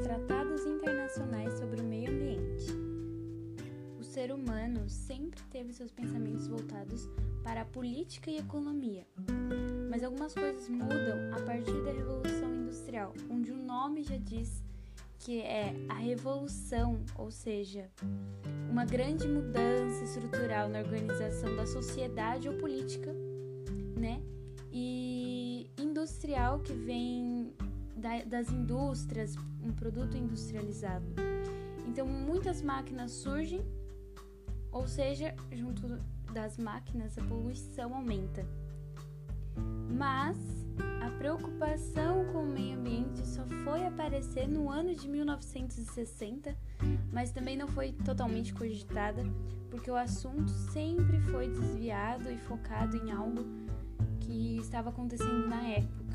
tratados internacionais sobre o meio ambiente. O ser humano sempre teve seus pensamentos voltados para a política e economia, mas algumas coisas mudam a partir da Revolução Industrial, onde o nome já diz que é a revolução, ou seja, uma grande mudança estrutural na organização da sociedade ou política, né? E industrial que vem das indústrias, um produto industrializado. Então, muitas máquinas surgem, ou seja, junto das máquinas a poluição aumenta. Mas a preocupação com o meio ambiente só foi aparecer no ano de 1960, mas também não foi totalmente cogitada, porque o assunto sempre foi desviado e focado em algo que estava acontecendo na época.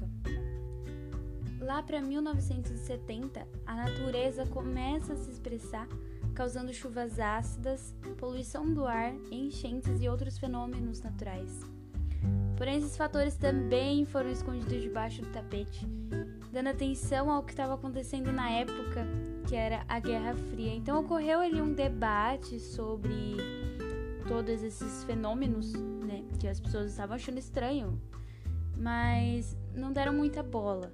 Lá para 1970, a natureza começa a se expressar, causando chuvas ácidas, poluição do ar, enchentes e outros fenômenos naturais. Porém, esses fatores também foram escondidos debaixo do tapete, dando atenção ao que estava acontecendo na época, que era a Guerra Fria. Então, ocorreu ali um debate sobre todos esses fenômenos, né, que as pessoas estavam achando estranho, mas não deram muita bola.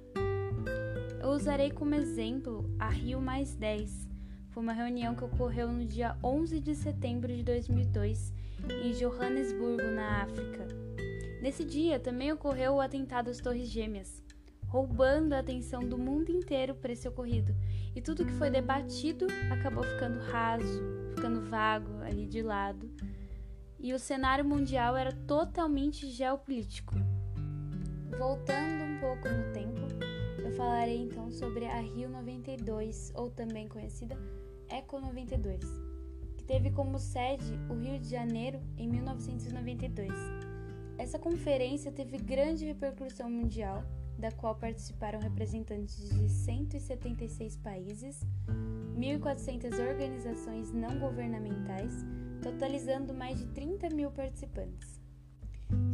Eu usarei como exemplo a Rio Mais 10. Foi uma reunião que ocorreu no dia 11 de setembro de 2002 em Johannesburgo, na África. Nesse dia também ocorreu o atentado às Torres Gêmeas, roubando a atenção do mundo inteiro para esse ocorrido. E tudo que foi debatido acabou ficando raso, ficando vago ali de lado. E o cenário mundial era totalmente geopolítico. Voltando um pouco no tempo, eu falarei então sobre a Rio 92, ou também conhecida Eco 92, que teve como sede o Rio de Janeiro em 1992. Essa conferência teve grande repercussão mundial, da qual participaram representantes de 176 países, 1.400 organizações não governamentais, totalizando mais de 30 mil participantes.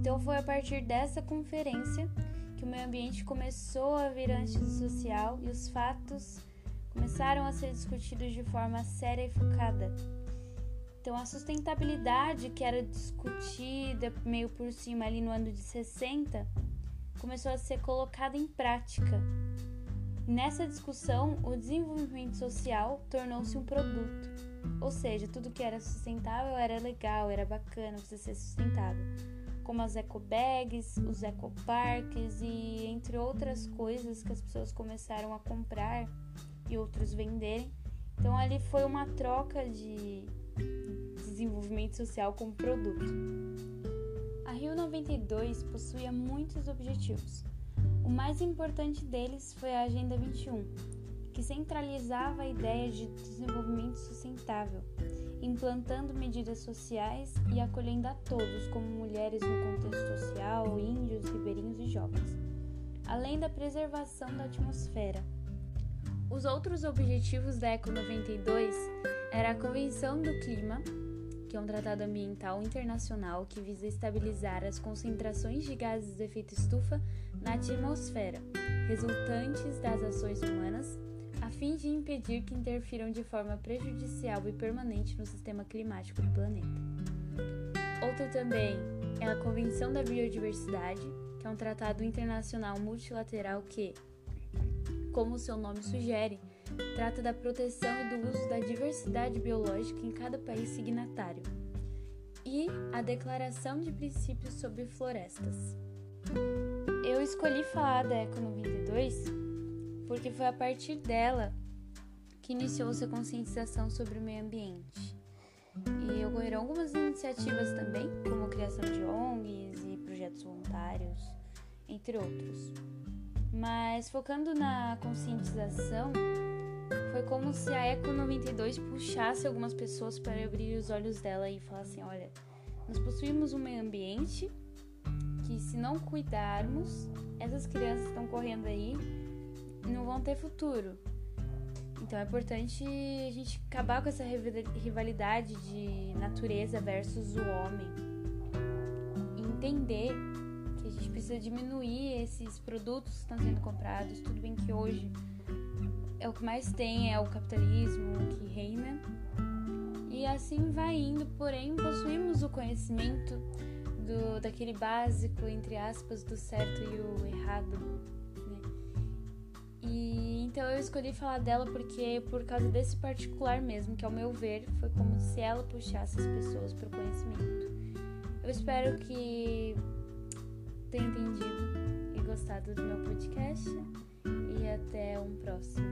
Então, foi a partir dessa conferência que o meio ambiente começou a vir antissocial e os fatos começaram a ser discutidos de forma séria e focada. Então, a sustentabilidade que era discutida meio por cima ali no ano de 60 começou a ser colocada em prática. Nessa discussão, o desenvolvimento social tornou-se um produto, ou seja, tudo que era sustentável era legal, era bacana você ser sustentável como as ecobags, os ecoparques e entre outras coisas que as pessoas começaram a comprar e outros venderem. Então ali foi uma troca de desenvolvimento social como produto. A Rio 92 possuía muitos objetivos. O mais importante deles foi a Agenda 21, que centralizava a ideia de desenvolvimento sustentável implantando medidas sociais e acolhendo a todos, como mulheres no contexto social, índios, ribeirinhos e jovens, além da preservação da atmosfera. Os outros objetivos da Eco 92 era a Convenção do Clima, que é um tratado ambiental internacional que visa estabilizar as concentrações de gases de efeito estufa na atmosfera, resultantes das ações humanas a fim de impedir que interfiram de forma prejudicial e permanente no sistema climático do planeta. Outra também é a Convenção da Biodiversidade, que é um tratado internacional multilateral que, como seu nome sugere, trata da proteção e do uso da diversidade biológica em cada país signatário, e a Declaração de Princípios sobre Florestas. Eu escolhi falar da Eco 92 porque foi a partir dela que iniciou-se a conscientização sobre o meio ambiente. E ocorreram algumas iniciativas também, como a criação de ONGs e projetos voluntários, entre outros. Mas focando na conscientização, foi como se a Eco 92 puxasse algumas pessoas para abrir os olhos dela e falar assim: olha, nós possuímos um meio ambiente que, se não cuidarmos, essas crianças estão correndo aí não vão ter futuro. Então é importante a gente acabar com essa rivalidade de natureza versus o homem. E entender que a gente precisa diminuir esses produtos que estão sendo comprados. Tudo bem que hoje é o que mais tem, é o capitalismo que reina. E assim vai indo, porém possuímos o conhecimento do daquele básico entre aspas do certo e o errado, eu escolhi falar dela porque por causa desse particular mesmo, que ao meu ver foi como se ela puxasse as pessoas para o conhecimento. Eu espero que tenha entendido e gostado do meu podcast e até um próximo.